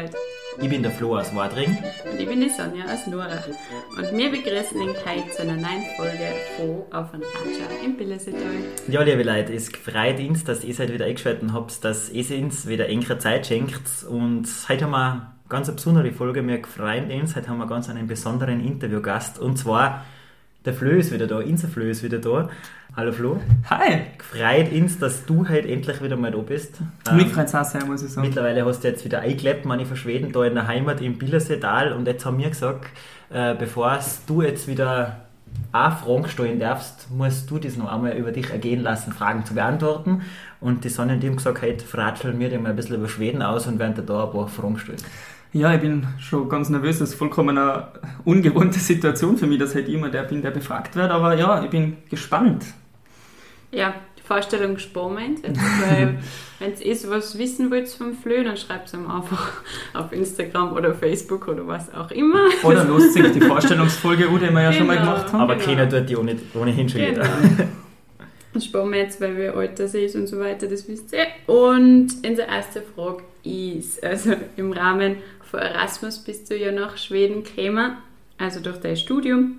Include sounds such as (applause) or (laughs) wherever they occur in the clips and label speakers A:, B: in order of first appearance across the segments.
A: Leute.
B: Ich bin der Flo aus Wadring.
A: Und ich bin die Sonja aus Nurach. Und wir begrüßen ihn heute zu einer neuen Folge von Auf ein Ratscher im Billersetal.
B: Ja, liebe Leute, es freut uns, dass ihr heute wieder eingeschaltet habt, dass ihr uns wieder engere Zeit schenkt. Und heute haben wir eine ganz besondere Folge. Wir freuen uns, heute haben wir ganz einen besonderen Interviewgast. Und zwar der Flö ist wieder da, Insa Flö ist wieder da. Hallo Flo.
C: Hi.
B: Freut uns, dass du heute endlich wieder mal da bist.
C: Mich freut es auch sehr, muss ich sagen.
B: Mittlerweile hast du jetzt wieder eingelebt, meine von Schweden, da in der Heimat im Billerseetal. Und jetzt haben wir gesagt, äh, bevor du jetzt wieder auch Fragen stellen darfst, musst du das noch einmal über dich ergehen lassen, Fragen zu beantworten. Und die Sonne und die haben gesagt, heute ratscheln wir dir mal ein bisschen über Schweden aus und werden dir da ein paar Fragen stellen.
C: Ja, ich bin schon ganz nervös. Das ist vollkommen eine ungewohnte Situation für mich, dass halt immer der bin, der befragt wird. Aber ja, ich bin gespannt.
A: Ja, die Vorstellung spannend. Weil, wenn ihr eh was wissen wollt vom Flö, dann schreibt es ihm einfach (laughs) auf Instagram oder Facebook oder was auch immer.
C: Oder (laughs) los singt die Vorstellungsfolge, die wir ja genau, schon mal genau. gemacht haben.
B: Aber genau. keiner tut die ohne, ohnehin schon genau.
A: jeder. Das sparen wir jetzt, weil wir Alter sind und so weiter, das wisst ihr. Und unsere erste Frage ist, also im Rahmen von Erasmus bist du ja nach Schweden gekommen, also durch dein Studium.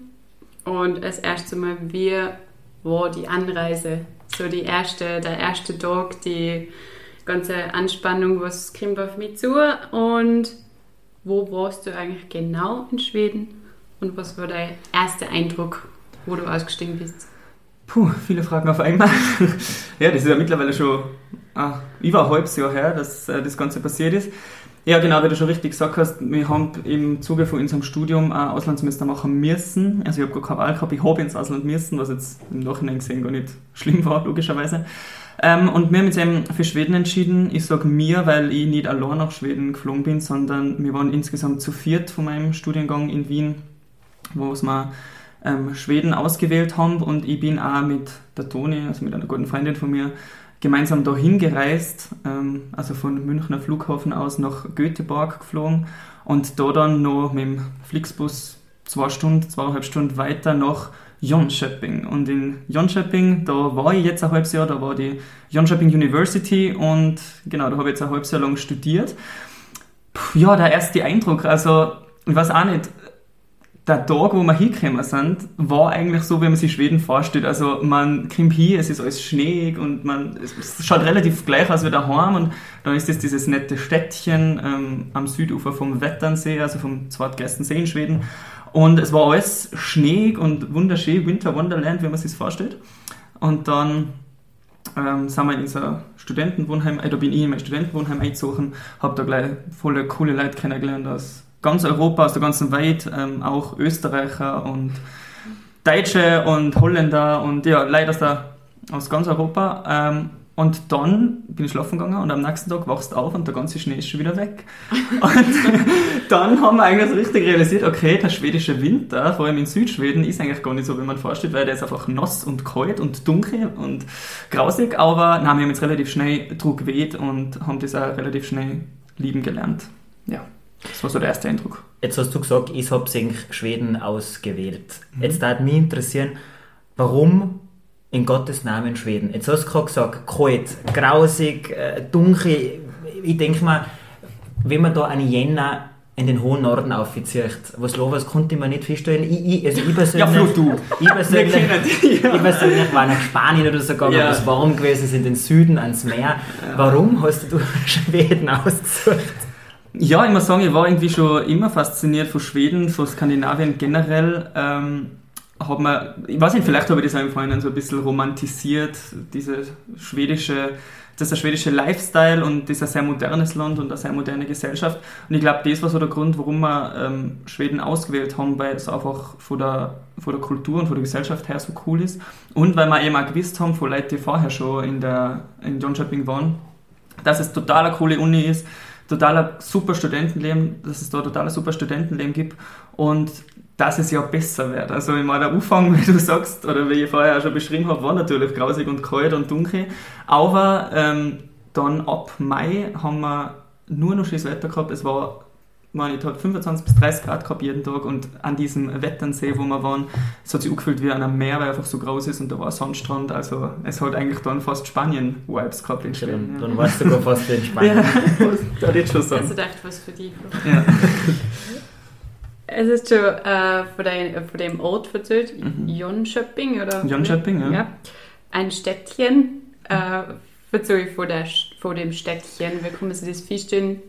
A: Und als erstes Mal, wie war die Anreise? So die erste, der erste Tag, die ganze Anspannung, was kommt auf mich zu? Und wo warst du eigentlich genau in Schweden? Und was war dein erster Eindruck, wo du ausgestiegen bist?
C: Puh, viele Fragen auf einmal. (laughs) ja, das ist ja mittlerweile schon ah, über ein halbes Jahr her, dass äh, das Ganze passiert ist. Ja, genau, wie du schon richtig gesagt hast, wir haben im Zuge von unserem Studium ein Auslandssemester machen müssen. Also ich habe gar keine Wahl gehabt, ich habe ins Ausland müssen, was jetzt im Nachhinein gesehen gar nicht schlimm war, logischerweise. Ähm, und wir haben uns eben für Schweden entschieden. Ich sage mir, weil ich nicht allein nach Schweden geflogen bin, sondern wir waren insgesamt zu viert von meinem Studiengang in Wien, wo wir ähm, Schweden ausgewählt haben. Und ich bin auch mit der Toni, also mit einer guten Freundin von mir, gemeinsam dahin gereist, ähm, also von Münchner Flughafen aus nach Göteborg geflogen und da dann noch mit dem Flixbus zwei Stunden, zweieinhalb Stunden weiter nach Jönköping. Und in Jönköping, da war ich jetzt ein halbes Jahr, da war die Jönköping University und genau, da habe ich jetzt ein halbes Jahr lang studiert. Puh, ja, der erste Eindruck, also ich weiß auch nicht, der Tag, wo wir hingekommen sind, war eigentlich so, wie man sich Schweden vorstellt. Also man kommt hier, es ist alles schneeig und man, es schaut relativ gleich aus wie daheim und dann ist es dieses nette Städtchen ähm, am Südufer vom Wetternsee, also vom zweitgrößten See in Schweden. Und es war alles schneeig und wunderschön, Winter Wonderland, wie man sich vorstellt. Und dann ähm, sind wir in unser Studentenwohnheim, äh, da bin ich in mein Studentenwohnheim eingezogen, habe da gleich volle coole Leute kennengelernt aus ganz Europa, aus der ganzen Welt, ähm, auch Österreicher und Deutsche und Holländer und ja, leider aus, der, aus ganz Europa. Ähm, und dann bin ich schlafen gegangen und am nächsten Tag wachst du auf und der ganze Schnee ist schon wieder weg. (laughs) und dann haben wir eigentlich richtig realisiert, okay, der schwedische Winter, vor allem in Südschweden, ist eigentlich gar nicht so, wie man vorstellt, weil der ist einfach nass und kalt und dunkel und grausig. Aber nein, wir haben jetzt relativ schnell Druck weht und haben das auch relativ schnell lieben gelernt. Das war so der erste Eindruck.
B: Jetzt hast du gesagt, ich habe Schweden ausgewählt. Mhm. Jetzt würde mich interessieren, warum in Gottes Namen Schweden? Jetzt hast du gerade gesagt, kalt, grausig, äh, dunkel. Ich denke mal, wenn man da eine Jänner in den hohen Norden aufzieht, was los konnte man nicht feststellen. Ich, ich, also ich persönlich,
C: ja, du.
B: Ich persönlich, ich persönlich war nach Spanien oder so gegangen, ja. wo es warm gewesen ist, in den Süden ans Meer. Ja. Warum hast du (laughs) Schweden ausgesucht?
C: Ja, ich muss sagen, ich war irgendwie schon immer fasziniert von Schweden, von Skandinavien generell. Ähm, hat man, ich weiß nicht, vielleicht habe ich das auch im Vorhinein so ein bisschen romantisiert, diese schwedische, der schwedische Lifestyle und ein sehr modernes Land und eine sehr moderne Gesellschaft. Und ich glaube, das war so der Grund, warum wir ähm, Schweden ausgewählt haben, weil es einfach von der, von der Kultur und von der Gesellschaft her so cool ist. Und weil wir eben auch gewusst haben, von Leuten, die vorher schon in, der, in Jönköping waren, dass es total eine coole Uni ist, totaler super Studentenleben, dass es da total super Studentenleben gibt und dass es ja besser wird. Also ich meine, der Anfang, (laughs) wie du sagst, oder wie ich vorher auch schon beschrieben habe, war natürlich grausig und kalt und dunkel, aber ähm, dann ab Mai haben wir nur noch schönes Wetter gehabt. Es war meine ich, hat 25 bis 30 Grad gehabt jeden Tag und an diesem Wetternsee, wo wir waren, es hat sich angefühlt wie an einem Meer, weil einfach so groß ist und da war Sandstrand, also es hat eigentlich dann fast Spanien-Vibes gehabt in Schweden.
B: Dann, ja. dann warst du sogar fast wie in Spanien.
A: ja, (laughs) da jetzt schon sagen. Also dachte, was für dich. Ja. Es ist schon äh, von, dein, von dem Ort erzählt, mhm. Jönköping, oder?
C: Jönköping, ja. ja.
A: Ein Städtchen. Äh, erzähl von, der, von dem Städtchen, wie kann man sich das vorstellen?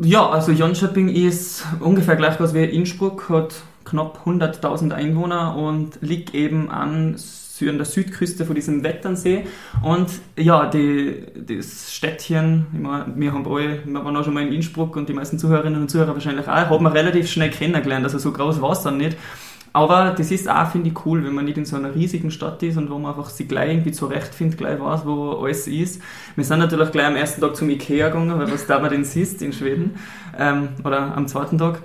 C: Ja, also Jönköping ist ungefähr gleich was wie Innsbruck, hat knapp 100.000 Einwohner und liegt eben an, an der Südküste von diesem Wetternsee. Und ja, die, das Städtchen, ich meine, wir haben alle, wir waren auch schon mal in Innsbruck und die meisten Zuhörerinnen und Zuhörer wahrscheinlich auch, haben wir relativ schnell kennengelernt, also so groß war es dann nicht. Aber das ist auch, finde ich, cool, wenn man nicht in so einer riesigen Stadt ist und wo man einfach sich gleich irgendwie zurechtfindet, gleich weiß, wo alles ist. Wir sind natürlich gleich am ersten Tag zum Ikea gegangen, weil was da man denn siehst in Schweden, ähm, oder am zweiten Tag.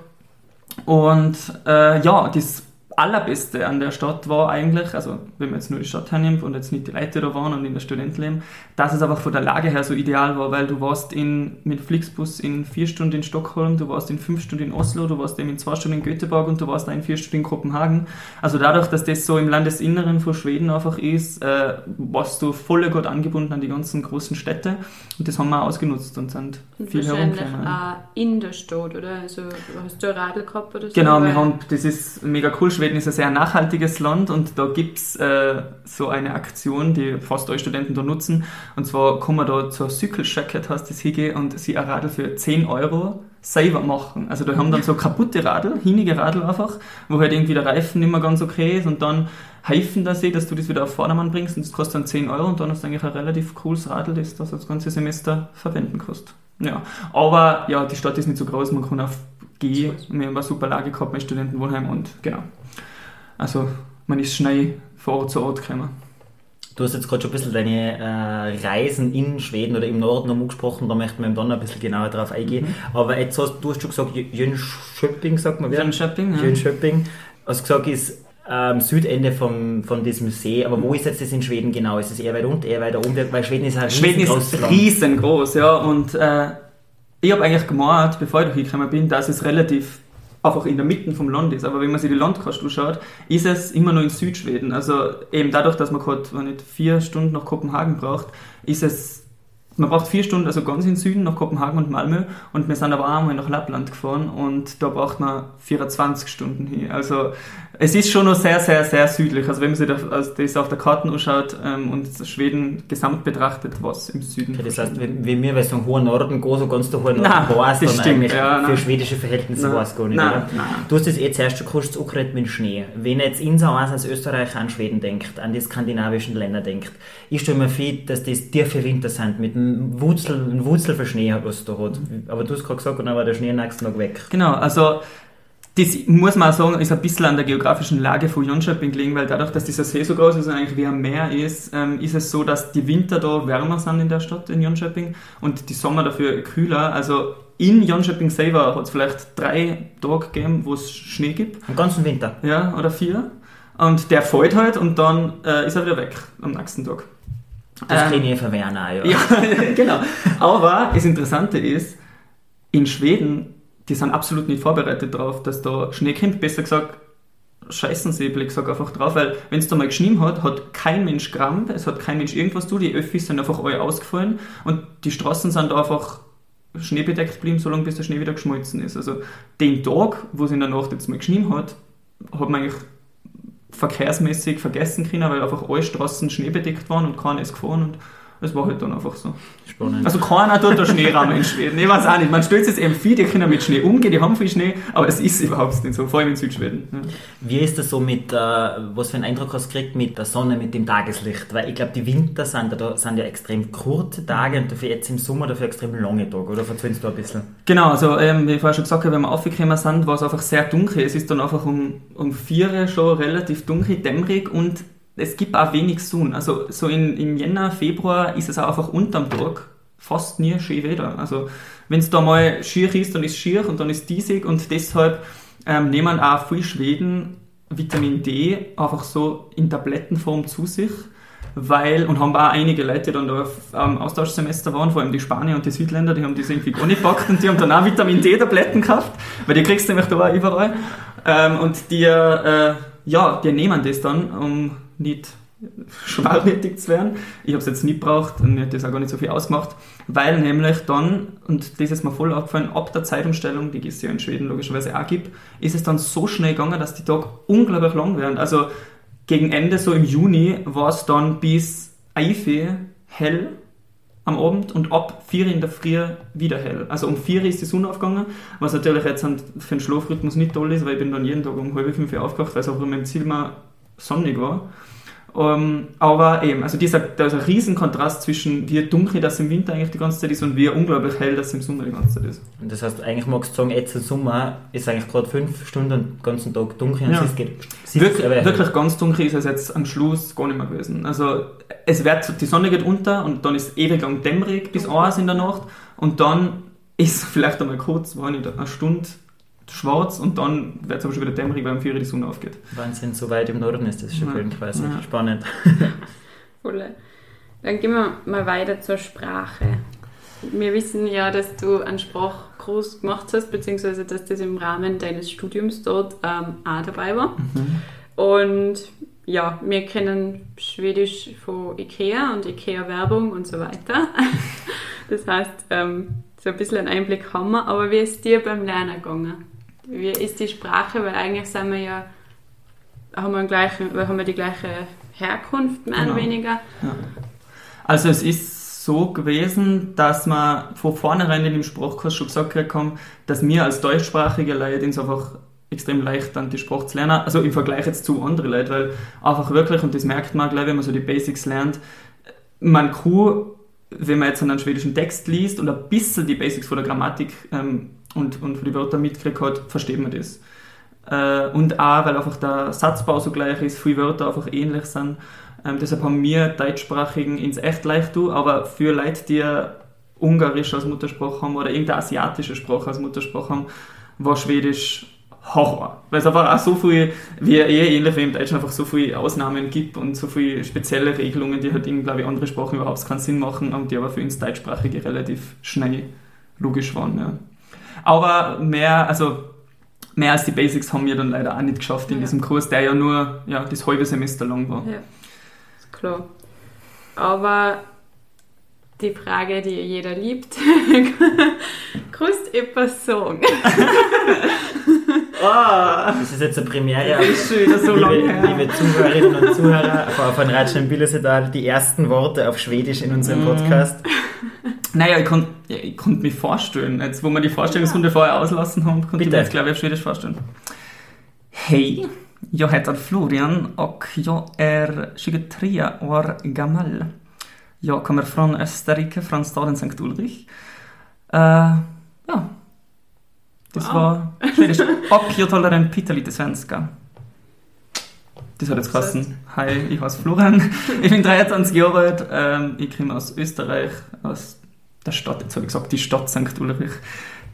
C: Und äh, ja, das Allerbeste an der Stadt war eigentlich, also wenn man jetzt nur die Stadt hernimmt und jetzt nicht die Leute da waren und in der Studentenleben, dass es einfach von der Lage her so ideal war, weil du warst in, mit Flixbus in vier Stunden in Stockholm, du warst in fünf Stunden in Oslo, du warst eben in zwei Stunden in Göteborg und du warst dann in vier Stunden in Kopenhagen. Also dadurch, dass das so im Landesinneren von Schweden einfach ist, äh, warst du voll gut angebunden an die ganzen großen Städte und das haben wir auch ausgenutzt und sind
A: und viel herumgekommen. auch in der Stadt, oder? Also hast du ein Radl gehabt oder so?
C: Genau, wir haben, das ist mega cool, Schweden ist ein sehr nachhaltiges Land und da gibt es äh, so eine Aktion, die fast alle Studenten da nutzen. Und zwar kann man da zur Cycle Jacket, heißt das, hingehen und sie ein Radl für 10 Euro selber machen. Also da haben dann so (laughs) kaputte Radl, hinige Radl einfach, wo halt irgendwie der Reifen nicht mehr ganz okay ist und dann helfen da sie, dass du das wieder auf Vordermann bringst und das kostet dann 10 Euro und dann hast du eigentlich ein relativ cooles Radl, das du das ganze Semester verwenden kannst. Ja, aber ja, die Stadt ist nicht so groß, man kann auf G, wir haben eine super Lage gehabt mit Studentenwohnheim und genau. Also man ist schnell von Ort zu Ort gekommen.
B: Du hast jetzt gerade schon ein bisschen deine äh, Reisen in Schweden oder im Norden angesprochen, da möchten wir dann ein bisschen genauer drauf eingehen. Mhm. Aber jetzt hast du hast schon gesagt, Jönköping, sagt man.
C: Jönköping, ja.
B: Jönköping. Hast gesagt, ist ähm, Südende von, von diesem See. Aber wo ist jetzt das in Schweden genau? Ist es eher weiter unten, eher weiter oben? Weil Schweden ist halt
C: Schweden ist riesengroß, ja. Und äh, ich habe eigentlich gemeint, bevor ich gekommen bin, dass es relativ einfach in der Mitte vom Land ist. Aber wenn man sich die Landkarte anschaut, ist es immer nur in Südschweden. Also eben dadurch, dass man gerade nicht vier Stunden nach Kopenhagen braucht, ist es man braucht vier Stunden, also ganz in Süden, nach Kopenhagen und Malmö. Und wir sind aber auch einmal nach Lappland gefahren und da braucht man 24 Stunden hin. Also es ist schon noch sehr, sehr, sehr südlich. Also wenn man sich das, das auf der Karte anschaut ähm, und Schweden gesamt betrachtet, was im Süden.
B: Okay, das heißt, wenn, wenn wir bei so einem hohen Norden gehen, so ganz der hohe Norden
C: war es dann stimmt, eigentlich
B: ja, für schwedische Verhältnisse war es gar nicht. Nein, nein. Du hast das eh zuerst schon kurz angeredet mit Schnee. Wenn jetzt in als Österreich an Schweden denkt, an die skandinavischen Länder denkt, ich stelle mir vor, dass das tiefe Winter sind mit Wurzel, einem Wurzel für Schnee, was da hat. Aber du hast gerade gesagt, und dann war der Schnee am nächsten Tag weg.
C: Genau, also das muss man auch sagen, ist ein bisschen an der geografischen Lage von Jönköping gelegen, weil dadurch, dass dieser See so groß ist und eigentlich wie ein Meer ist, ähm, ist es so, dass die Winter da wärmer sind in der Stadt in Jönköping und die Sommer dafür kühler. Also in Jönköping selber hat es vielleicht drei Tage gegeben, wo es Schnee gibt.
B: Am ganzen Winter?
C: Ja, oder vier. Und der fällt halt und dann äh, ist er wieder weg am nächsten Tag.
B: Das ähm, kann ich verwehren auch, ja.
C: ja (laughs) genau. Aber das Interessante ist, in Schweden die sind absolut nicht vorbereitet darauf, dass da Schnee kommt. Besser gesagt, scheißen sie, ich sag einfach drauf, weil wenn es da mal geschnien hat, hat kein Mensch gerammt, es hat kein Mensch irgendwas tun, die Öffis sind einfach alle ausgefallen und die Straßen sind einfach schneebedeckt geblieben, solange bis der Schnee wieder geschmolzen ist. Also den Tag, wo es in der Nacht jetzt mal geschnien hat, hat man eigentlich verkehrsmäßig vergessen können, weil einfach alle Straßen schneebedeckt waren und keiner ist gefahren und das war halt dann einfach so. Spannend. Also keiner tut da Schneerahmen in Schweden. Ich weiß auch nicht. Man stellt jetzt eben viel, die können mit Schnee umgehen, die haben viel Schnee, aber es ist überhaupt nicht so, vor allem in Südschweden. Ja.
B: Wie ist das so mit, äh, was für einen Eindruck hast du gekriegt mit der Sonne, mit dem Tageslicht? Weil ich glaube, die Winter sind, da sind ja extrem kurze Tage und dafür jetzt im Sommer dafür extrem lange Tage, oder? Verzögern du ein bisschen?
C: Genau, also ähm, wie ich vorher schon gesagt habe, wenn wir aufgekommen sind, war es einfach sehr dunkel. Es ist dann einfach um, um vier schon relativ dunkel, dämmerig und es gibt auch wenig Sonne. Also so in, im Jänner, Februar ist es auch einfach unterm Tag fast nie schön Wetter. Also wenn es da mal schier ist, dann ist es schier und dann ist diesig und deshalb ähm, nehmen auch viele Schweden Vitamin D einfach so in Tablettenform zu sich. weil, und haben auch einige Leute, die dann da am Austauschsemester waren, vor allem die Spanier und die Südländer, die haben das irgendwie gar nicht gepackt und die haben dann auch Vitamin D-Tabletten gekauft, weil die kriegst du nämlich da auch überall. Ähm, und die, äh, ja, die nehmen das dann, um nicht schwermütig zu werden. Ich habe es jetzt nicht gebraucht und mir hat das auch gar nicht so viel ausgemacht, weil nämlich dann, und das ist mir voll aufgefallen, ab der Zeitumstellung, die es ja in Schweden logischerweise auch gibt, ist es dann so schnell gegangen, dass die Tage unglaublich lang werden. Also gegen Ende, so im Juni, war es dann bis Eife hell am Abend und ab 4 in der Früh wieder hell. Also um 4 ist die Sonne aufgegangen, was natürlich jetzt für den Schlafrhythmus nicht toll ist, weil ich bin dann jeden Tag um halb fünf aufgewacht, weil es auch in meinem Zimmer sonnig war. Um, ähm, aber eben, also dieser, da ist ein riesen Kontrast zwischen wie dunkel das im Winter eigentlich die ganze Zeit ist und wie unglaublich hell das im Sommer die ganze Zeit ist.
B: Und das heißt, eigentlich magst du sagen, jetzt im Sommer ist eigentlich gerade fünf Stunden den ganzen Tag dunkel und
C: Ja.
B: es geht. es
C: Wirklich, wirklich ganz dunkel ist es jetzt am Schluss gar nicht mehr gewesen. Also es wird, die Sonne geht unter und dann ist ewig lang dämmerig bis eins in der Nacht und dann ist vielleicht einmal kurz, war nicht eine Stunde schwarz und dann wird es aber schon wieder dämmerig, weil um 4 Uhr die Sonne aufgeht.
B: Wahnsinn, so weit im Norden ist das schon
C: Ja.
B: schön quasi.
C: Ja.
B: Spannend. (laughs)
A: Voll. Dann gehen wir mal weiter zur Sprache. Wir wissen ja, dass du einen Sprachkurs gemacht hast, beziehungsweise dass das im Rahmen deines Studiums dort ähm, auch dabei war. Und ja, wir kennen Schwedisch von IKEA und IKEA-Werbung und so weiter. (laughs) Das heißt, ähm, so ein bisschen einen Einblick haben wir. Aber wie ist dir beim Lernen gegangen? Wie ist die Sprache? Weil eigentlich sind wir ja, haben wir, gleichen, haben wir die gleiche Herkunft, mehr oder
C: Genau.
A: weniger.
C: Also es ist so gewesen, dass man von vornherein in dem Sprachkurs schon gesagt haben, dass wir als deutschsprachige Leute uns einfach extrem leicht dann die Sprache zu lernen. Also im Vergleich jetzt zu anderen Leuten, weil einfach wirklich, und das merkt man gleich, wenn man so die Basics lernt, man kann, wenn man jetzt einen schwedischen Text liest und ein bisschen die Basics von der Grammatik ähm, und, und von den Wörtern mitkriegt hat, versteht man das. Äh, und auch, weil einfach der Satzbau so gleich ist, viele Wörter einfach ähnlich sind. Ähm, deshalb haben wir Deutschsprachigen ins echt leicht tun, aber für Leute, die Ungarisch als Muttersprache haben oder irgendeine asiatische Sprache als Muttersprache haben, war Schwedisch Horror. Weil es einfach auch so viel, wie eh ähnlich wie im Deutschen, einfach so viele Ausnahmen gibt und so viele spezielle Regelungen, die halt in, glaube ich, andere Sprachen überhaupt keinen Sinn machen und die aber für uns Deutschsprachige relativ schnell logisch waren. Ja. Aber mehr, also mehr als die Basics haben wir dann leider auch nicht geschafft in
A: Ja.
C: diesem Kurs, der ja nur ja, das halbe Semester lang war.
A: Ja, ist klar. Aber die Frage, die jeder liebt, Grüßt etwas sagen.
C: Ah,
B: Das ist jetzt eine Premiere.
C: das ist schon wieder so lange
B: liebe,
C: her.
B: liebe Zuhörerinnen und Zuhörer von, Ratschen Billesetal, die ersten Worte auf Schwedisch in unserem
C: Mhm.
B: Podcast.
C: Naja, ich konnte ja, ich konnt mich vorstellen. Jetzt, wo wir die Vorstellungsrunde vorher auslassen haben, konnte ich mir jetzt, glaube ich, auf Schwedisch vorstellen. Hej, jag heter Florian och jag är 23 år gammal. Jag kommer från Österrike, från staden Sankt Ulrich. Eh, ja, das
A: Wow.
C: war Schwedisch. Och jag talar en pyttelite svenska. Das hat jetzt geheißen. Hi, ich heiße Florian. Ich bin 23 Jahre alt. Ähm, ich komme aus Österreich, aus der Stadt, jetzt habe ich gesagt, die Stadt St. Ulrich.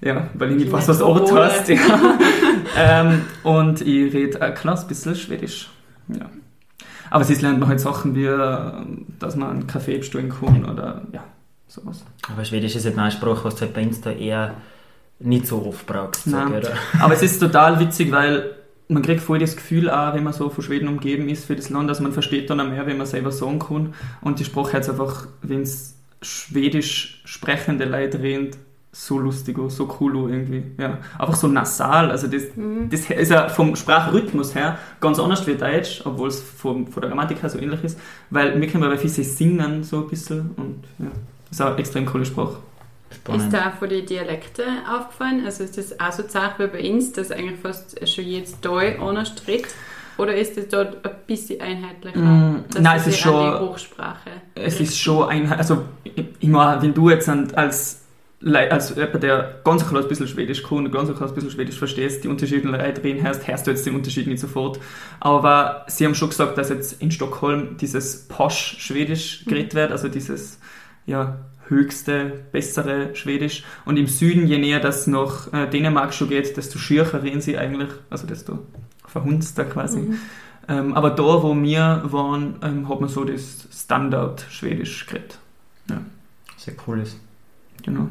C: Ja, weil ich nicht weiß, was Ort heißt. Ja. (laughs) ähm, und ich rede ein kleines bisschen Schwedisch. Ja. Aber sonst lernt man halt Sachen wie, äh, dass man einen Kaffee bestellen kann oder ja, sowas.
B: Aber Schwedisch ist jetzt eine Sprache, was du halt bei uns da eher nicht so oft brauchst. sag oder? (laughs)
C: Aber es ist total witzig, weil man kriegt voll das Gefühl auch, wenn man so von Schweden umgeben ist für das Land, dass man versteht dann auch mehr, wenn man selber sagen kann. Und die Sprache hat einfach, wenn es schwedisch sprechende Leute reden, so lustig so cool irgendwie. Ja. Einfach so nasal. Also das,
A: Mhm.
C: das ist ja vom Sprachrhythmus her ganz anders wie Deutsch, obwohl es vom, von der Grammatik her so ähnlich ist. Weil wir können bei viele singen so ein bisschen und ja. Das ist auch eine extrem coole Sprache.
A: Ist
B: Spannend.
A: da von den Dialekten aufgefallen? Also ist das auch so zart wie bei uns, dass eigentlich fast schon jedes Teil anders tritt? Oder ist das dort ein bisschen einheitlicher?
C: Mm, nein,
A: es
C: es ist schon-
A: die Hochsprache
C: Es ist schon ein, also ich, meine, wenn du jetzt als als jemand, der ganz kleines bisschen Schwedisch kann und ganz kleines bisschen Schwedisch verstehst, die unterschiedlichen Leute reden hörst, hörst du jetzt den Unterschied nicht sofort. Aber sie haben schon gesagt, dass jetzt in Stockholm dieses Posch-Schwedisch geredet wird, also dieses ja, höchste, bessere Schwedisch. Und im Süden, je näher das nach äh, Dänemark schon geht, desto schürcher reden sie eigentlich, also desto verhunzter quasi.
A: Mhm.
C: Ähm, aber da, wo wir waren, ähm, hat man so das Standard-Schwedisch geredet. Ja.
B: Sehr cool ist.
C: Genau.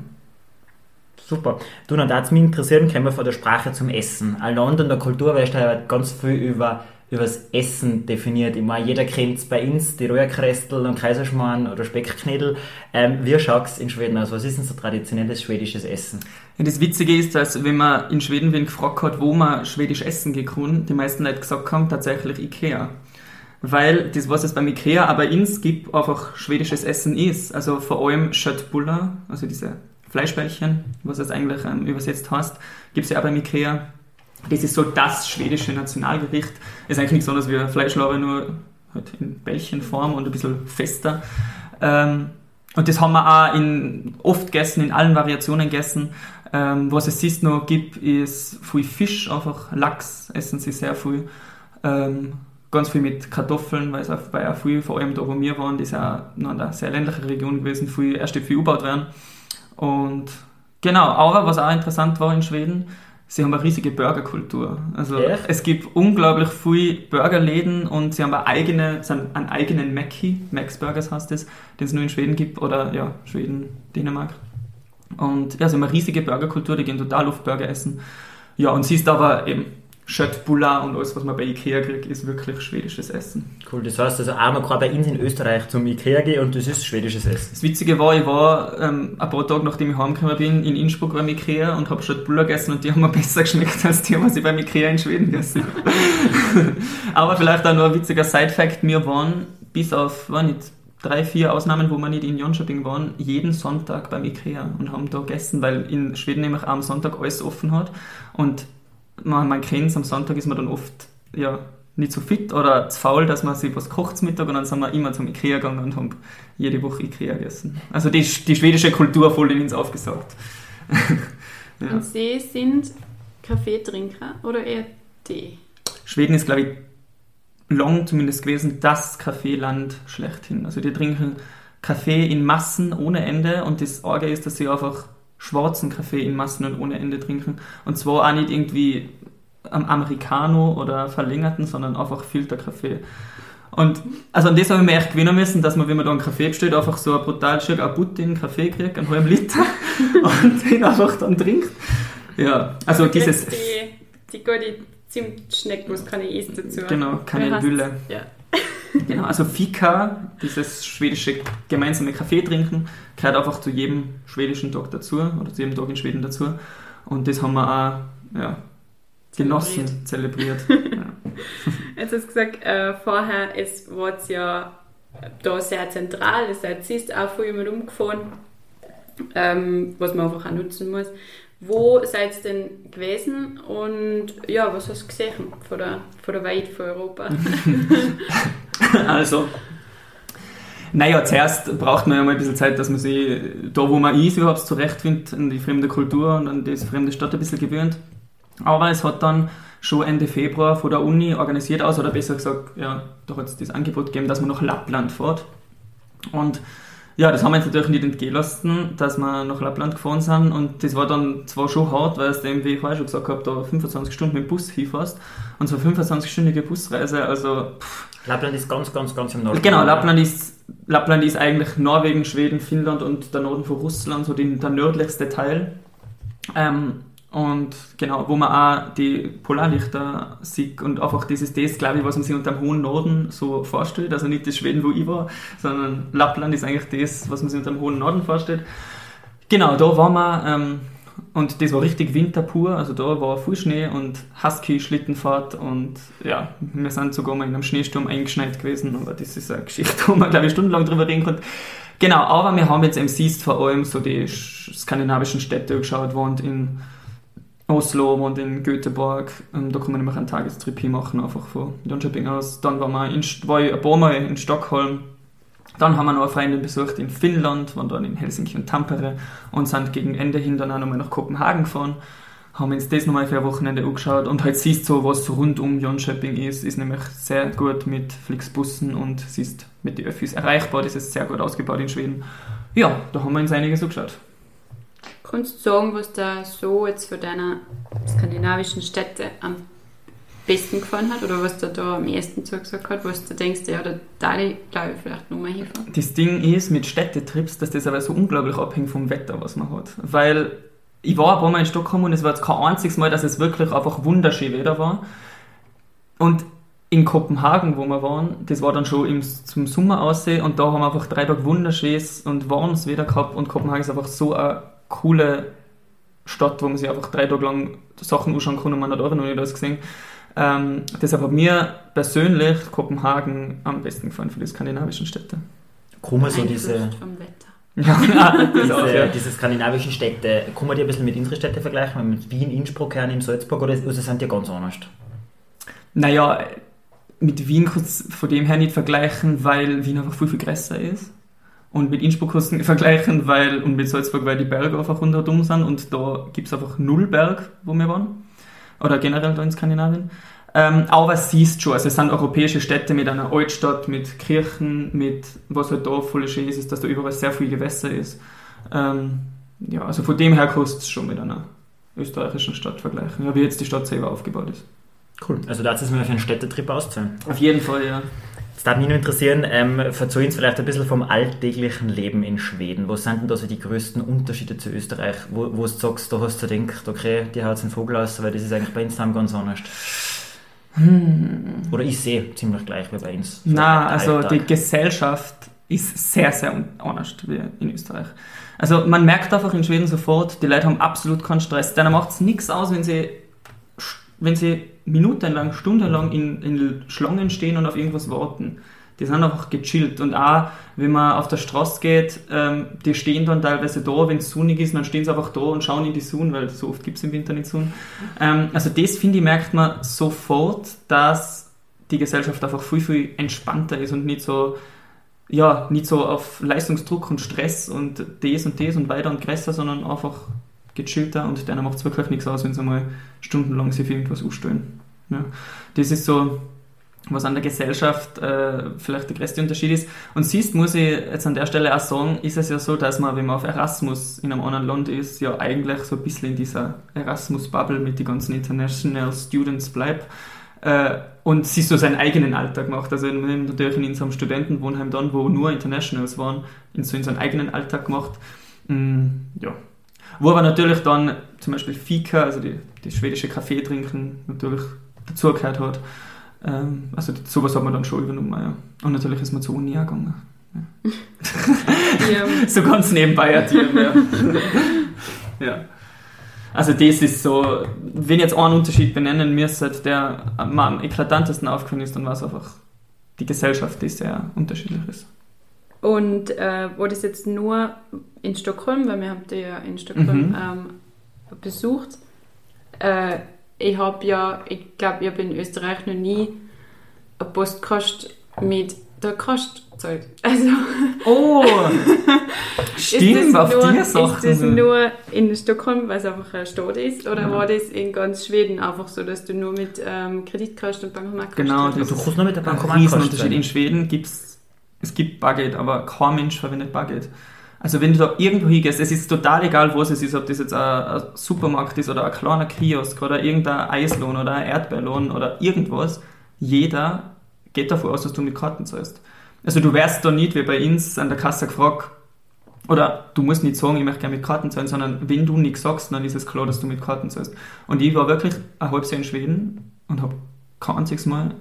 B: Super. Du, dann würde mich interessieren, kommen wir von der Sprache zum Essen. Allein in der Kultur weißt du halt ganz viel über, über das Essen definiert. Ich meine, jeder kennt es bei uns, die Röhrkrestel und Kaiserschmarrn oder Speckknädel. Ähm, wie schaut es in Schweden aus? Was ist denn so traditionelles schwedisches Essen?
C: Ja, das Witzige ist, dass wenn man in Schweden wen gefragt hat, wo man schwedisch essen gekommen, die meisten Leute gesagt haben, tatsächlich Ikea. Weil das, was es beim Ikea aber ins gibt, einfach schwedisches Essen ist. Also vor allem Schöttbullar, also diese Fleischbällchen, was es eigentlich ähm, übersetzt heißt, gibt es ja auch beim Ikea. Das ist so das schwedische Nationalgericht. Ist eigentlich nichts anderes wie Fleischlaube, nur halt in Bällchenform und ein bisschen fester. Ähm, und das haben wir auch in, oft gegessen, in allen Variationen gegessen. Ähm, was es sonst noch gibt, ist viel Fisch, einfach Lachs essen sie sehr viel. Ähm, ganz viel mit Kartoffeln, weil es auch, weil auch viel, vor allem da, wo wir waren, das ist ja noch eine sehr ländliche Region gewesen, viel, erst viel umgebaut werden. Und genau, aber was auch interessant war in Schweden, sie haben eine riesige Burgerkultur. Also
B: Echt?
C: es gibt unglaublich viele Burgerläden und sie haben eine eigene, einen eigenen Mackie, Max Burgers heißt es, den es nur in Schweden gibt oder ja, Schweden, Dänemark. Und ja, sie haben eine riesige Burgerkultur, die gehen total oft Burger essen. Ja, und sie ist aber eben Schöttbullar und alles, was man bei Ikea kriegt, ist wirklich schwedisches Essen.
B: Cool, das heißt also auch, man kann bei uns in Österreich zum Ikea gehen und das ist schwedisches Essen.
C: Das Witzige war, ich war ähm, ein paar Tage nachdem ich heimgekommen bin, in Innsbruck beim Ikea und habe Schöttbullar gegessen und die haben mir besser geschmeckt als die, was ich beim Ikea in Schweden gegessen habe. (laughs) Aber vielleicht auch nur ein witziger Side-Fact, wir waren bis auf, war nicht, drei, vier Ausnahmen, wo wir nicht in Jönköping waren, jeden Sonntag beim Ikea und haben da gegessen, weil in Schweden nämlich am Sonntag alles offen hat und man, man kennt es, am Sonntag ist man dann oft ja, nicht so fit oder zu faul, dass man sich was kocht zum Mittag und dann sind wir immer zum Ikea gegangen und haben jede Woche Ikea gegessen. Also die, die schwedische Kultur voll in uns aufgesaugt. (laughs)
A: ja. Und Sie sind Kaffeetrinker oder eher Tee?
C: Schweden ist, glaube ich, lang zumindest gewesen, das Kaffeeland schlechthin. Also die trinken Kaffee in Massen ohne Ende und das Orge ist, dass sie einfach schwarzen Kaffee in Massen und ohne Ende trinken. Und zwar auch nicht irgendwie am Americano oder verlängerten, sondern einfach Filterkaffee. Und also an das habe ich mir echt gewinnen müssen, dass man, wenn man da einen Kaffee bestellt, einfach so ein brutal Stück Abutti in Kaffee kriegt, einen halben Liter (laughs) und den einfach dann trinkt. Ja, also
A: Aber
C: dieses...
A: Die, die gute Zimtschnecken, was kann ich essen dazu?
C: Genau, keine Gülle.
A: Ja.
C: Genau, also Fika, dieses schwedische gemeinsame Kaffee trinken, gehört einfach zu jedem schwedischen Tag dazu oder zu jedem Tag in Schweden dazu. Und das haben wir auch ja, genossen, zelebriert. (laughs) ja.
A: Jetzt hast du gesagt, äh, vorher es war es ja da sehr zentral, es ist auch viel jemand umgefahren, ähm, was man einfach auch nutzen muss. Wo seid ihr denn gewesen und ja, was hast du gesehen von der, von der Welt von Europa? (laughs) (laughs) (laughs)
C: also, naja, zuerst braucht man ja mal ein bisschen Zeit, dass man sich da, wo man ist, überhaupt zurechtfindet, an die fremde Kultur und an das fremde Stadt ein bisschen gewöhnt. Aber es hat dann schon Ende Februar von der Uni organisiert aus, oder besser gesagt, ja, da hat es das Angebot gegeben, dass man nach Lappland fährt. Und ja, das haben wir uns natürlich nicht entgehen lassen, dass wir nach Lappland gefahren sind. Und das war dann zwar schon hart, weil es dem, wie ich vorher schon gesagt habe, da 25 Stunden mit dem Bus hinfährst. Und so eine 25-stündige Busreise, also. Pff.
B: Lappland ist ganz, ganz, ganz im Norden.
C: Genau, Lappland ist, Lappland ist eigentlich Norwegen, Schweden, Finnland und der Norden von Russland, so den, der nördlichste Teil. Ähm, und genau, wo man auch die Polarlichter sieht und einfach das ist das, glaube ich, was man sich unter dem hohen Norden so vorstellt. Also nicht das Schweden, wo ich war, sondern Lappland ist eigentlich das, was man sich unter dem hohen Norden vorstellt. Genau, da waren wir ähm, und das war richtig Winter pur. Also da war viel Schnee und Husky-Schlittenfahrt und ja, wir sind sogar mal in einem Schneesturm eingeschneit gewesen, aber das ist eine Geschichte, (laughs) wo man, glaube ich, stundenlang drüber reden konnte. Genau, aber wir haben jetzt im Siehst vor allem so die skandinavischen Städte geschaut, wohnt in Oslo und in Göteborg. Ähm, da kann man nämlich einen Tagestrip machen, einfach von Jönköping aus. Dann war, man in, war ich ein paar Mal in Stockholm. Dann haben wir noch eine Freundin besucht in Finnland, waren dann in Helsinki und Tampere und sind gegen Ende hin dann auch nochmal nach Kopenhagen gefahren. Haben uns das nochmal für ein Wochenende angeschaut und halt siehst du, was rund um Jönköping ist, ist nämlich sehr gut mit Flixbussen und siehst mit den Öffis erreichbar. Das ist sehr gut ausgebaut in Schweden. Ja, da haben wir uns einiges angeschaut.
A: Kannst du sagen, was da so jetzt für deine skandinavischen Städte am besten gefallen hat oder was dir da am ersten zugesagt hat, was du denkst, ja, da darf ich, glaube ich, vielleicht nochmal hinfahren?
C: Das Ding ist mit Städtetrips, dass das aber so unglaublich abhängt vom Wetter, was man hat. Weil ich war ein paar Mal in Stockholm und es war jetzt kein einziges Mal, dass es wirklich einfach wunderschön Wetter war. Und in Kopenhagen, wo wir waren, das war dann schon im, zum Sommer aussehen und da haben wir einfach drei Tage wunderschönes und warmes Wetter gehabt und Kopenhagen ist einfach so eine coole Stadt, wo man sich einfach drei Tage lang Sachen anschauen kann und man hat auch noch nicht alles gesehen. Ähm, deshalb hat mir persönlich Kopenhagen am besten gefallen für die skandinavischen Städte.
B: Man so diese,
A: vom Wetter.
C: Ja, nein, das auch,
B: diese, (laughs)
C: ja.
B: diese skandinavischen Städte, kann man die ein bisschen mit unseren Städten vergleichen? Mit Wien, Innsbruck, Kern, Salzburg oder also sind die ganz anders?
C: Naja, mit Wien kannst du von dem her nicht vergleichen, weil Wien einfach viel, viel größer ist. Und mit Innsbruck kannst du nicht vergleichen, weil, und mit Salzburg, weil die Berge einfach rundherum sind und da gibt es einfach null Berg, wo wir waren. Oder generell da in Skandinavien. Ähm, aber siehst schon, also es sind europäische Städte mit einer Altstadt, mit Kirchen, mit, was halt da voll schön ist, ist, dass da überall sehr viel Gewässer ist. Ähm, ja, also von dem her kannst du es schon mit einer österreichischen Stadt vergleichen, ja, wie jetzt die Stadt selber aufgebaut ist.
B: Cool. Also da hat es mir für einen Städtetrip auszahlen.
C: Auf jeden Fall, ja.
B: Jetzt darf mich nur interessieren, ähm, erzähl uns vielleicht ein bisschen vom alltäglichen Leben in Schweden. Was sind denn da so die größten Unterschiede zu Österreich? Wo, wo du sagst, da hast du gedacht, okay, die haut einen Vogel aus, weil das ist eigentlich bei uns daheim ganz anders. Oder ich sehe ziemlich gleich wie bei uns.
C: Na, also
B: Alltag.
C: die Gesellschaft ist sehr, sehr anders wie in Österreich. Also man merkt einfach in Schweden sofort, die Leute haben absolut keinen Stress. Denen macht es nichts aus, wenn sie, wenn sie minutenlang, stundenlang in, in Schlangen stehen und auf irgendwas warten. Die sind einfach gechillt. Und auch, wenn man auf der Straße geht, ähm, die stehen dann teilweise da, wenn es sonnig ist, dann stehen sie einfach da und schauen in die Sonne, weil so oft gibt es im Winter nicht Sonne. Ähm, also das, finde ich, merkt man sofort, dass die Gesellschaft einfach viel, viel entspannter ist und nicht so, ja, nicht so auf Leistungsdruck und Stress und das und das und weiter und größer, sondern einfach gechillter und denen macht es wirklich nichts aus, wenn sie mal stundenlang sich für irgendwas umstellen. Ja. Das ist so, was an der Gesellschaft äh, vielleicht der größte Unterschied ist. Und siehst, muss ich jetzt an der Stelle auch sagen, ist es ja so, dass man, wenn man auf Erasmus in einem anderen Land ist, ja eigentlich so ein bisschen in dieser Erasmus-Bubble mit den ganzen International Students bleibt äh, und sich so seinen eigenen Alltag macht. Also wir haben natürlich in unserem Studentenwohnheim dann, wo nur Internationals waren, in so in seinen eigenen Alltag gemacht. Mm, ja. Wo aber natürlich dann zum Beispiel Fika, also die, die schwedische Kaffee trinken, natürlich dazugehört hat. Ähm, also sowas hat man dann schon übernommen, ja. Und natürlich ist man zur Uni gegangen.
A: Ja. (laughs)
C: So ganz nebenbei ein Team, ja. (laughs) ja. Also das ist so, wenn ich jetzt einen Unterschied benennen müsste, der am eklatantesten aufgefallen ist, dann war es einfach die Gesellschaft, die sehr unterschiedlich ist.
A: Und äh, war das jetzt nur in Stockholm, weil wir haben die ja in Stockholm
C: Mhm.
A: ähm, besucht. Äh, ich habe ja, ich glaube, ich habe in Österreich noch nie eine Post mit der Kost gezahlt. (laughs) Also
C: Oh! Stimmt, (laughs)
A: ist das
C: auf
A: nur,
C: die Sachen.
A: Ist das nur in Stockholm, weil es einfach eine Stadt ist, oder
C: Ja.
A: war das in ganz Schweden einfach so, dass du nur mit ähm, Kreditkarte und Bankomat
C: Genau,
B: Du kannst nur mit der
C: Ein
B: Bankomat
C: Riesenunterschied. In Schweden gibt's, es gibt Bargeld, aber kein Mensch verwendet Bargeld. Also wenn du da irgendwo hingehst, es ist total egal, was es ist, ob das jetzt ein, ein Supermarkt ist oder ein kleiner Kiosk oder irgendein Eislohn oder ein Erdbeerlohn oder irgendwas, jeder geht davon aus, dass du mit Karten zahlst. Also du wärst da nicht wie bei uns an der Kasse gefragt, oder du musst nicht sagen, ich möchte gerne mit Karten zahlen, sondern wenn du nichts sagst, dann ist es klar, dass du mit Karten zahlst. Und ich war wirklich ein halbes Jahr in Schweden und habe kein einziges Mal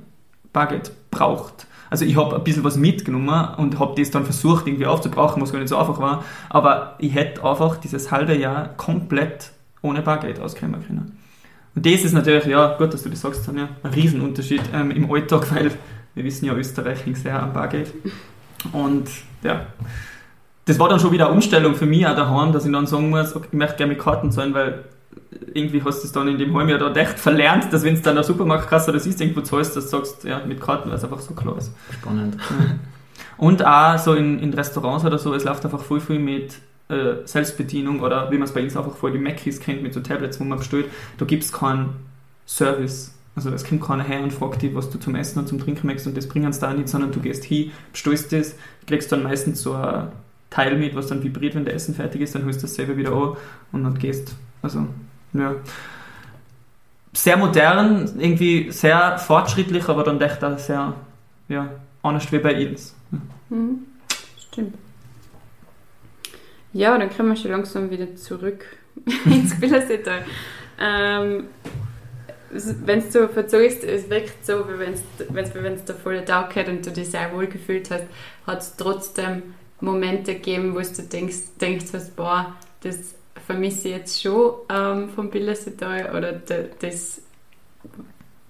C: Bargeld braucht. Also ich habe ein bisschen was mitgenommen und habe das dann versucht irgendwie aufzubrauchen, was gar nicht so einfach war. Aber ich hätte einfach dieses halbe Jahr komplett ohne Bargeld auskommen können. Und das ist natürlich, ja, gut, dass du das sagst, Tanja, ein Riesenunterschied ähm, im Alltag, (laughs) weil wir wissen ja, Österreich hängt sehr am Bargeld. Und ja, das war dann schon wieder eine Umstellung für mich auch daheim, dass ich dann sagen muss, okay, ich möchte gerne mit Karten zahlen, weil irgendwie hast du es dann in dem halben Jahr da echt verlernt, dass wenn du dann in der Supermarktkasse oder siehst, irgendwo zahlst, dass du sagst, ja, mit Karten, weil es einfach so klar ist.
B: Spannend. (laughs)
C: Und auch so in, in Restaurants oder so, es läuft einfach voll viel mit äh, Selbstbedienung oder wie man es bei uns einfach vor die Mackies kennt, mit so Tablets, wo man bestellt, da gibt es keinen Service. Also es kommt keiner her und fragt dich, was du zum Essen und zum Trinken möchtest und das bringen sie da nicht, sondern du gehst hin, bestellst das, kriegst dann meistens so ein Teil mit, was dann vibriert, wenn der Essen fertig ist, dann holst du das selber wieder an und dann gehst. Also, ja. sehr modern, irgendwie sehr fortschrittlich, aber dann echt auch sehr, ja, anders wie bei uns.
A: Mhm. Stimmt. Ja, dann kommen wir schon langsam wieder zurück (laughs) ins Bildersetal. ähm, wenn es so verzogst, es wirkt so, wie wenn es da voll Tag hat und du dich sehr wohl gefühlt hast, hat es trotzdem Momente gegeben, wo du denkst, denkst hast, boah, das vermisse ich jetzt schon ähm, vom Bildersetal oder das,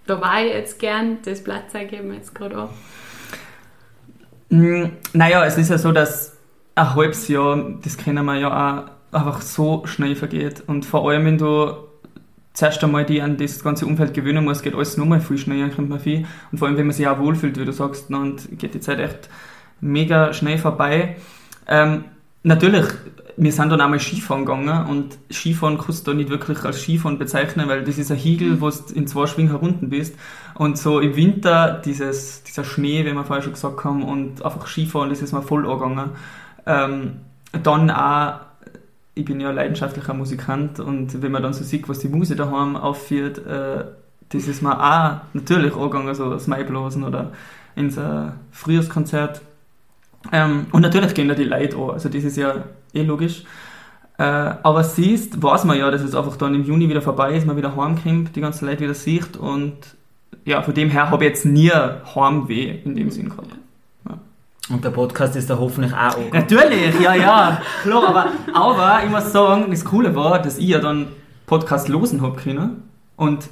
A: da war ich jetzt gern, das Platz geben jetzt gerade auch.
C: Mm, naja, es ist ja so, dass ein halbes Jahr, das kennen wir ja auch, einfach so schnell vergeht. Und vor allem, wenn du zuerst einmal die an das ganze Umfeld gewöhnen musst, geht alles nochmal viel schneller, kommt man viel. Und vor allem, wenn man sich auch wohlfühlt, wie du sagst, dann geht die Zeit echt mega schnell vorbei. Ähm, natürlich, wir sind dann einmal Skifahren gegangen und Skifahren kannst du nicht wirklich als Skifahren bezeichnen, weil das ist ein Hügel, wo du in zwei Schwingen herunten bist. Und so im Winter dieses, dieser Schnee, wie wir vorher schon gesagt haben, und einfach Skifahren, das ist mir voll angegangen. Ähm, dann auch, ich bin ja leidenschaftlicher Musikant und wenn man dann so sieht, was die Muse daheim aufführt, äh, das ist mir auch natürlich angegangen, so das Maiblasen oder ins äh, Frühjahrskonzert. Ähm, und natürlich gehen da die Leute an, also das ist ja eh logisch. Äh, aber siehst, weiß man ja, dass es einfach dann im Juni wieder vorbei ist, man wieder heimkommt, die ganzen Leute wieder sieht und ja, von dem her habe ich jetzt nie Heimweh in dem Sinn gehabt.
B: Und der Podcast ist da hoffentlich auch
C: angekommen. Natürlich, ja, ja, klar, aber, aber ich muss sagen, das Coole war, dass ich ja dann Podcast losen habe können und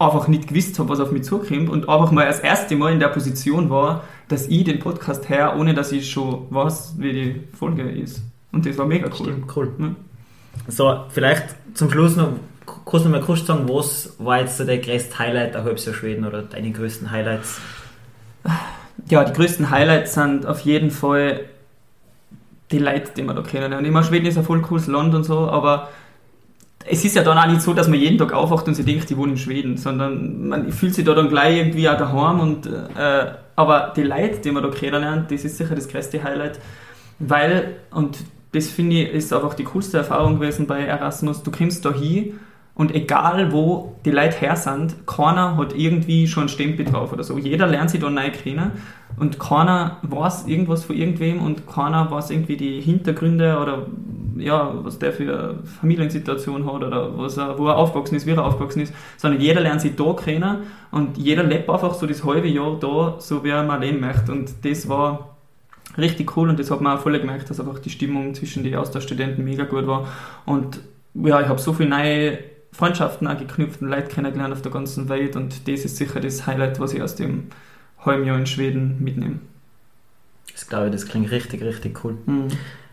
C: einfach nicht gewusst habe, was auf mich zukommt und einfach mal das erste Mal in der Position war, dass ich den Podcast her, ohne dass ich schon weiß, wie die Folge ist. Und das war mega cool.
B: Stimmt, cool. Ja. So, vielleicht zum Schluss noch kurz noch mal kurz sagen, was war jetzt so der größte Highlight der Halbjahr Schweden oder deine größten Highlights?
C: Ja, die größten Highlights sind auf jeden Fall die Leute, die wir da kennen. Und immer Schweden ist ein voll cooles Land und so, aber es ist ja dann auch nicht so, dass man jeden Tag aufwacht und sich denkt, ich wohne in Schweden, sondern man fühlt sich da dann gleich irgendwie auch daheim und äh, aber die Leute, die man da kennenlernt, das ist sicher das größte Highlight, weil, und das finde ich, ist einfach die coolste Erfahrung gewesen bei Erasmus, du kommst da hin und egal wo die Leute her sind, keiner hat irgendwie schon einen Stempel drauf oder so. Jeder lernt sich da neu kennen und keiner weiß irgendwas von irgendwem und keiner weiß irgendwie die Hintergründe oder ja, was der für eine Familiensituation hat oder was er, wo er aufgewachsen ist, wie er aufgewachsen ist, sondern jeder lernt sich da kennen und jeder lebt einfach so das halbe Jahr da, so wie er mal leben möchte. Und das war richtig cool und das hat man auch voll gemerkt, dass einfach die Stimmung zwischen den Austauschstudenten mega gut war. Und ja, ich habe so viele neue Freundschaften auch geknüpft und Leute kennengelernt auf der ganzen Welt und das ist sicher das Highlight, was ich aus dem halben Jahr in Schweden mitnehme.
B: Das glaube ich, das klingt richtig, richtig cool. Mhm.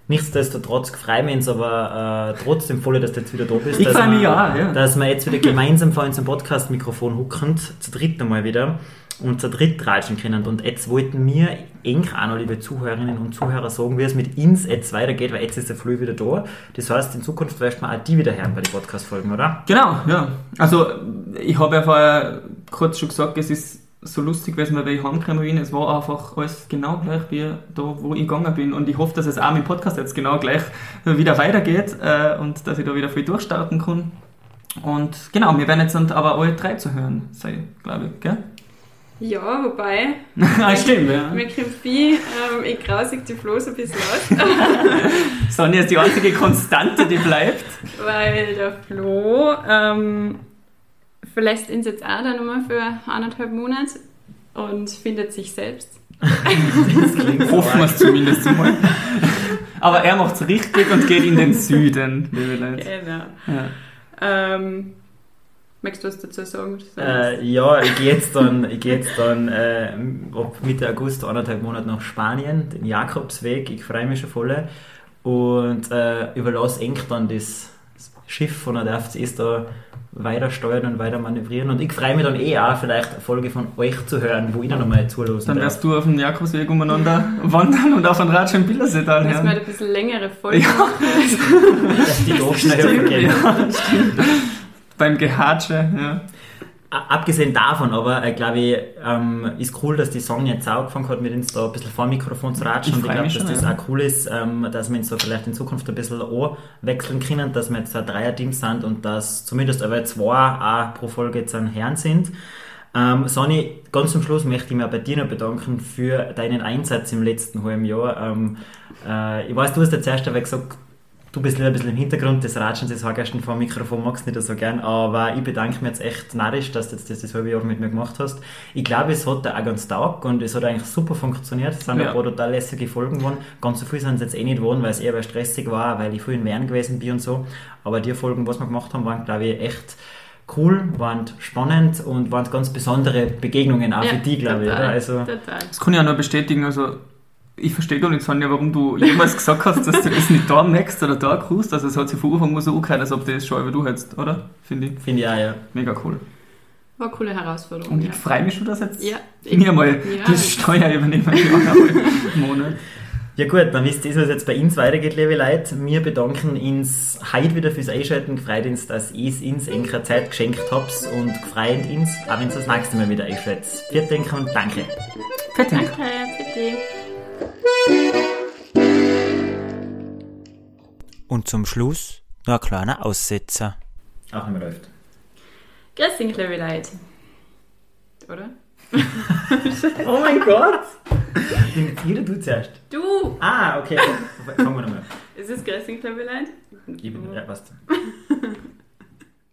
B: Nichtsdestotrotz freuen wir uns aber äh, trotzdem voll, dass du jetzt wieder da bist.
C: Ich freue mich ja, ja.
B: Dass wir jetzt wieder gemeinsam vor unserem Podcast-Mikrofon hucken, zu dritt einmal wieder und zu dritt ratschen können. Und jetzt wollten wir eng auch noch, liebe Zuhörerinnen und Zuhörer, sagen, wie es mit uns jetzt weitergeht, weil jetzt ist der Flug wieder da. Das heißt, in Zukunft wirst du auch die wieder hören bei den Podcast-Folgen, oder?
C: Genau, ja. Also, ich habe ja vorher kurz schon gesagt, es ist so lustig gewesen, weil ich heimgekommen bin. Es war einfach alles genau gleich wie da, wo ich gegangen bin. Und ich hoffe, dass es auch mit dem Podcast jetzt genau gleich wieder weitergeht äh, und dass ich da wieder viel durchstarten kann. Und genau, wir werden jetzt aber alle drei zu hören sein, glaube ich, gell?
A: Ja, wobei. (laughs)
C: ah, stimmt, ja.
A: Kommt viel, ähm, ich grausig die Flo so ein bisschen aus. (laughs)
C: Sonja ist die einzige Konstante, die bleibt.
A: Weil der Flo ähm, verlässt uns jetzt auch dann nochmal für anderthalb Monate und findet sich selbst.
C: Hoffen wir es zumindest mal. Aber er macht es richtig und geht in den Süden, liebe Leute.
A: Genau. Ja. Ähm, Möchtest du was dazu sagen?
B: Äh, ja, ich gehe jetzt dann, ich gehe jetzt dann äh, Mitte August anderthalb Monate nach Spanien, den Jakobsweg. Ich freue mich schon voll. Und äh, überlasse eng dann das Schiff von der DFCS da weiter steuern und weiter manövrieren. Und ich freue mich dann eh auch, vielleicht eine Folge von euch zu hören, wo ich dann nochmal zulassen
C: Dann wirst du auf dem Jakobsweg umeinander (laughs) wandern und auf einen Ratsch im Bildersetal
A: hören. Das wird ein bisschen längere Folge. Ja. (laughs)
B: Dass die doch schneller vergehen. Ja,
C: beim Gehatsche, ja.
B: Abgesehen davon aber, äh, glaube ich, ähm, ist cool, dass die Song jetzt auch angefangen hat, mit uns da ein bisschen vor dem Mikrofon zu ratschen.
C: Ich
B: und ich glaube, dass
C: schon,
B: das
C: ja.
B: auch cool ist, ähm, dass wir uns so vielleicht in Zukunft ein bisschen wechseln können, dass wir jetzt ein Dreier-Team sind und dass zumindest aber zwei auch pro Folge jetzt an Herren sind. Ähm, Sonny, ganz zum Schluss möchte ich mich auch bei dir noch bedanken für deinen Einsatz im letzten halben Jahr. Ähm, äh, ich weiß, du hast ja zuerst einmal gesagt, du bist ein bisschen im Hintergrund des Ratschens, des Hagersten vor dem Mikrofon magst du nicht so gern, aber ich bedanke mich jetzt echt narrisch, dass du jetzt das, das halbe Jahr mit mir gemacht hast. Ich glaube, es hat auch ganz taugt und es hat eigentlich super funktioniert. Es sind
C: Ja.
B: ein paar total lässige Folgen geworden. Ganz so viel sind es jetzt eh nicht geworden, weil es eher stressig war, weil ich viel in Wern gewesen bin und so. Aber die Folgen, was wir gemacht haben, waren, glaube ich, echt cool, waren spannend und waren ganz besondere Begegnungen auch
A: Ja,
B: für die, glaube ich.
A: total,
B: Oder? Also,
A: total.
C: Das kann ich auch nur bestätigen, also ich verstehe gar nicht, Sonja, warum du jemals gesagt hast, dass du das nicht da merkst oder da kriegst. Also es hat sich von Anfang an so angehört, als ob das schon über du hättest, oder? Finde ich
B: Finde ich auch, ja.
C: mega cool.
A: War eine coole Herausforderung.
C: Und
A: ja.
C: ich freue mich schon, dass jetzt
A: Ja,
C: mir mal
A: Ja.
C: die Steuer übernehmen im (laughs) Monat.
B: Ja gut, dann wisst ihr, wie es jetzt bei uns weitergeht, liebe Leute. Wir bedanken uns heute wieder fürs Einschalten. Gefreut uns, dass ihr es uns in keine Zeit geschenkt habt und gefreut uns, auch wenn ihr das nächste Mal wieder einschaltet. Vielen Dank und danke.
C: Fertig.
A: Danke, bitte.
D: Und zum Schluss noch ein kleiner Aussetzer.
B: Auch nicht mehr läuft.
A: Grüß dich, liebe Leute. Oder? (laughs)
B: Oh mein Gott! Jeder du zuerst.
A: Du!
B: Ah, okay. Fangen wir nochmal.
A: Ist es Grüß dich, liebe Leute?
B: Ich bin, ja, passt. (laughs)